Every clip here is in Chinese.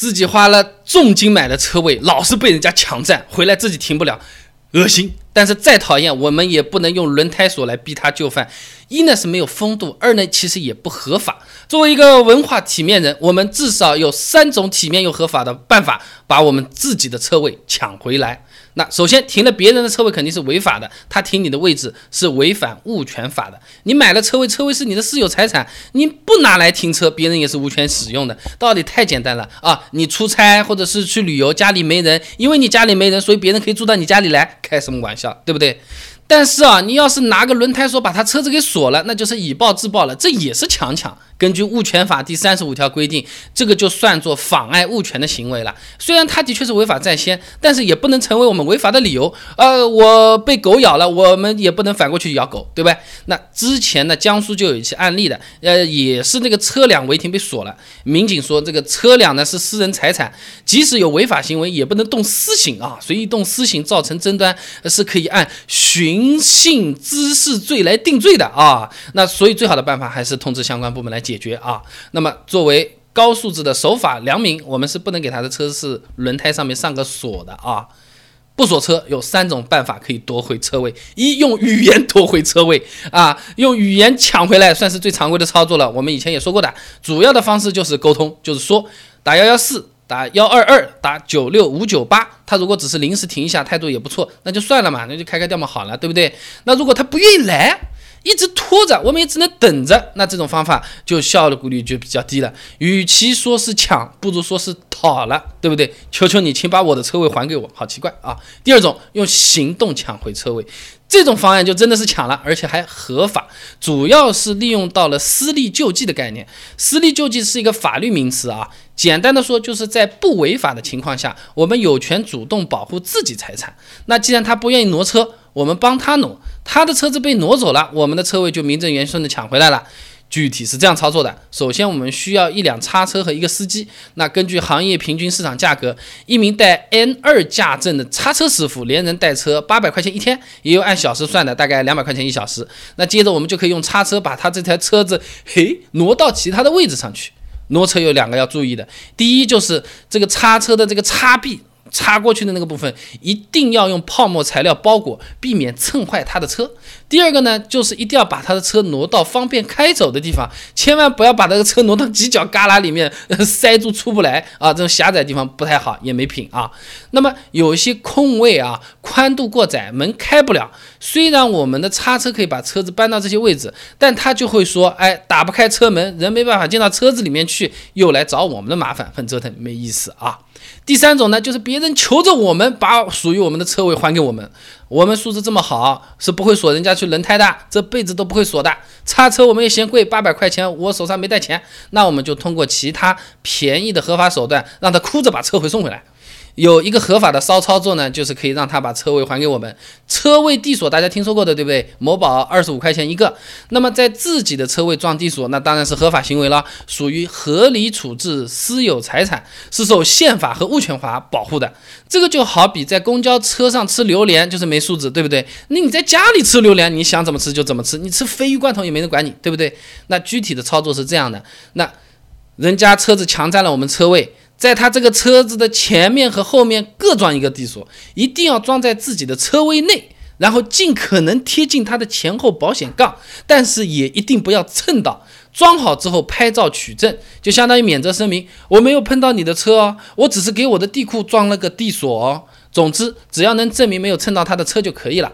自己花了重金买的车位，老是被人家抢占，回来自己停不了，恶心。但是再讨厌，我们也不能用轮胎锁来逼他就范。一呢是没有风度，二呢其实也不合法。作为一个文化体面人，我们至少有三种体面又合法的办法，把我们自己的车位抢回来。那首先停了别人的车位肯定是违法的，他停你的位置是违反物权法的。你买了车位，车位是你的私有财产，你不拿来停车，别人也是无权使用的。道理太简单了啊！你出差或者是去旅游，家里没人，因为你家里没人，所以别人可以住到你家里来，开什么玩笑，对不对？但是啊，你要是拿个轮胎锁把他车子给锁了，那就是以暴制暴了，这也是强抢。根据物权法第三十五条规定，这个就算作妨碍物权的行为了。虽然他的确是违法在先，但是也不能成为我们违法的理由。呃，我被狗咬了，我们也不能反过去咬狗，对吧？那之前呢，江苏就有一起案例的，呃，也是那个车辆违停被锁了。民警说，这个车辆呢是私人财产，即使有违法行为，也不能动私刑啊。随意动私刑造成争端，是可以按寻衅滋事罪来定罪的啊。那所以最好的办法还是通知相关部门来。解解决啊，那么作为高素质的守法良民，我们是不能给他的车是轮胎上面上个锁的啊。不锁车有三种办法可以夺回车位：一用语言夺回车位啊，用语言抢回来算是最常规的操作了。我们以前也说过的，主要的方式就是沟通，就是说打幺幺四、打幺二二、打九六五九八。他如果只是临时停一下，态度也不错，那就算了嘛，那就开开掉嘛，好了，对不对？那如果他不愿意来。一直拖着，我们也只能等着。那这种方法就效率就比较低了。与其说是抢，不如说是讨了，对不对？求求你，请把我的车位还给我。好奇怪啊！第二种，用行动抢回车位，这种方案就真的是抢了，而且还合法。主要是利用到了私力救济的概念。私力救济是一个法律名词啊，简单的说，就是在不违法的情况下，我们有权主动保护自己财产。那既然他不愿意挪车，我们帮他挪。他的车子被挪走了，我们的车位就名正言顺的抢回来了。具体是这样操作的：首先，我们需要一辆叉车和一个司机。那根据行业平均市场价格，一名带 N 二驾证的叉车师傅连人带车八百块钱一天，也有按小时算的，大概两百块钱一小时。那接着我们就可以用叉车把他这台车子嘿挪到其他的位置上去。挪车有两个要注意的，第一就是这个叉车的这个叉臂。插过去的那个部分一定要用泡沫材料包裹，避免蹭坏他的车。第二个呢，就是一定要把他的车挪到方便开走的地方，千万不要把那个车挪到犄角旮旯里面 塞住出不来啊！这种狭窄地方不太好，也没品啊。那么有一些空位啊，宽度过窄，门开不了。虽然我们的叉车可以把车子搬到这些位置，但他就会说，哎，打不开车门，人没办法进到车子里面去，又来找我们的麻烦，很折腾，没意思啊。第三种呢，就是别人求着我们把属于我们的车位还给我们，我们素质这么好，是不会锁人家去轮胎的，这辈子都不会锁的。叉车我们也嫌贵，八百块钱，我手上没带钱，那我们就通过其他便宜的合法手段，让他哭着把车回送回来。有一个合法的骚操作呢，就是可以让他把车位还给我们。车位地锁大家听说过的对不对？某宝二十五块钱一个。那么在自己的车位装地锁，那当然是合法行为了，属于合理处置私有财产，是受宪法和物权法保护的。这个就好比在公交车上吃榴莲，就是没素质，对不对？那你在家里吃榴莲，你想怎么吃就怎么吃，你吃鲱鱼罐头也没人管你，对不对？那具体的操作是这样的：那人家车子强占了我们车位。在他这个车子的前面和后面各装一个地锁，一定要装在自己的车位内，然后尽可能贴近他的前后保险杠，但是也一定不要蹭到。装好之后拍照取证，就相当于免责声明，我没有碰到你的车哦，我只是给我的地库装了个地锁哦。总之，只要能证明没有蹭到他的车就可以了。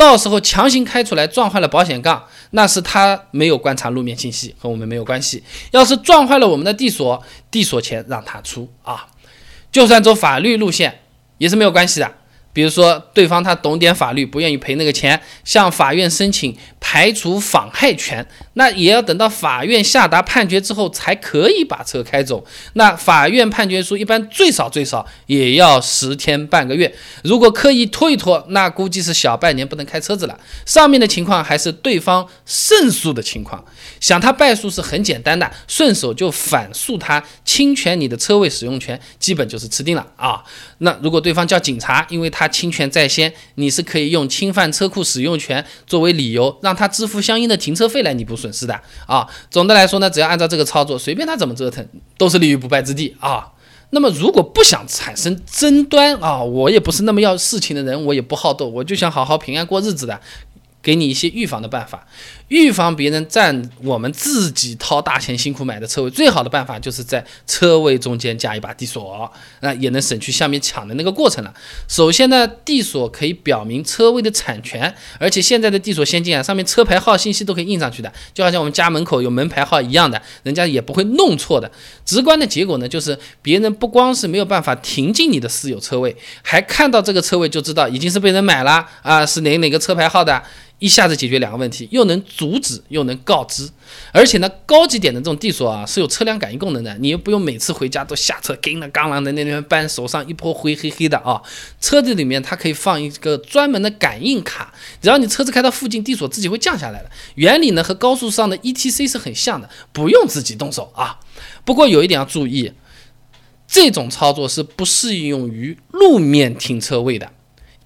到时候强行开出来撞坏了保险杠，那是他没有观察路面信息，和我们没有关系。要是撞坏了我们的地锁，地锁钱让他出啊，就算走法律路线也是没有关系的。比如说，对方他懂点法律，不愿意赔那个钱，向法院申请排除妨害权，那也要等到法院下达判决之后才可以把车开走。那法院判决书一般最少最少也要十天半个月，如果刻意拖一拖，那估计是小半年不能开车子了。上面的情况还是对方胜诉的情况，想他败诉是很简单的，顺手就反诉他侵权你的车位使用权，基本就是吃定了啊。那如果对方叫警察，因为他。他侵权在先，你是可以用侵犯车库使用权作为理由，让他支付相应的停车费来弥补损失的啊。总的来说呢，只要按照这个操作，随便他怎么折腾，都是立于不败之地啊。那么如果不想产生争端啊，我也不是那么要事情的人，我也不好斗，我就想好好平安过日子的。给你一些预防的办法，预防别人占我们自己掏大钱辛苦买的车位，最好的办法就是在车位中间加一把地锁，那也能省去下面抢的那个过程了。首先呢，地锁可以表明车位的产权，而且现在的地锁先进啊，上面车牌号信息都可以印上去的，就好像我们家门口有门牌号一样的，人家也不会弄错的。直观的结果呢，就是别人不光是没有办法停进你的私有车位，还看到这个车位就知道已经是被人买了啊，是哪哪个车牌号的。一下子解决两个问题，又能阻止，又能告知，而且呢，高级点的这种地锁啊，是有车辆感应功能的，你又不用每次回家都下车跟那钢啷的那边搬，手上一泼灰黑黑的啊。车子里面它可以放一个专门的感应卡，只要你车子开到附近，地锁自己会降下来的。原理呢和高速上的 ETC 是很像的，不用自己动手啊。不过有一点要注意，这种操作是不适用于路面停车位的。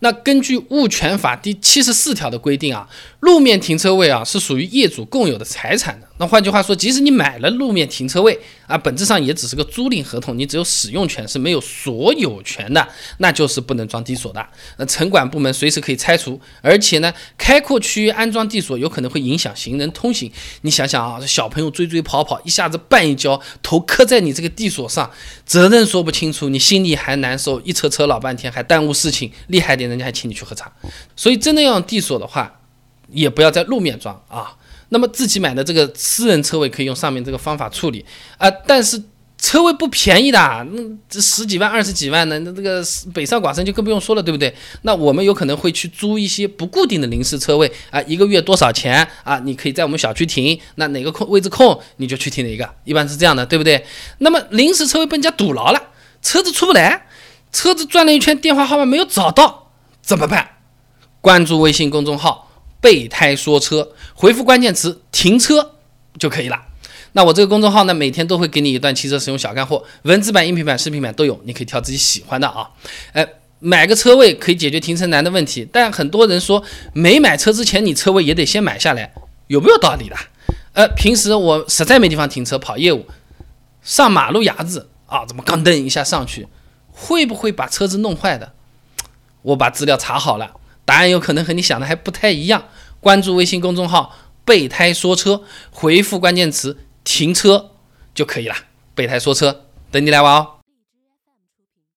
那根据物权法第七十四条的规定啊，路面停车位啊是属于业主共有的财产。换句话说，即使你买了路面停车位啊，本质上也只是个租赁合同，你只有使用权是没有所有权的，那就是不能装地锁的。那城管部门随时可以拆除，而且呢，开阔区域安装地锁有可能会影响行人通行。你想想啊，小朋友追追跑跑，一下子绊一跤，头磕在你这个地锁上，责任说不清楚，你心里还难受，一车车老半天，还耽误事情。厉害点，人家还请你去喝茶。所以真的要用地锁的话，也不要在路面装啊。那么自己买的这个私人车位可以用上面这个方法处理啊，但是车位不便宜的，那这十几万、二十几万的，那这个北上广深就更不用说了，对不对？那我们有可能会去租一些不固定的临时车位啊，一个月多少钱啊？你可以在我们小区停，那哪个空位置空你就去停哪个，一般是这样的，对不对？那么临时车位被人家堵牢了，车子出不来，车子转了一圈，电话号码没有找到，怎么办？关注微信公众号。备胎说车，回复关键词“停车”就可以了。那我这个公众号呢，每天都会给你一段汽车使用小干货，文字版、音频版、视频版都有，你可以挑自己喜欢的啊。哎，买个车位可以解决停车难的问题，但很多人说没买车之前你车位也得先买下来，有没有道理的？呃，平时我实在没地方停车跑业务，上马路牙子啊，怎么刚蹬一下上去，会不会把车子弄坏的？我把资料查好了。答案有可能和你想的还不太一样。关注微信公众号“备胎说车”，回复关键词“停车”就可以了。备胎说车，等你来玩哦。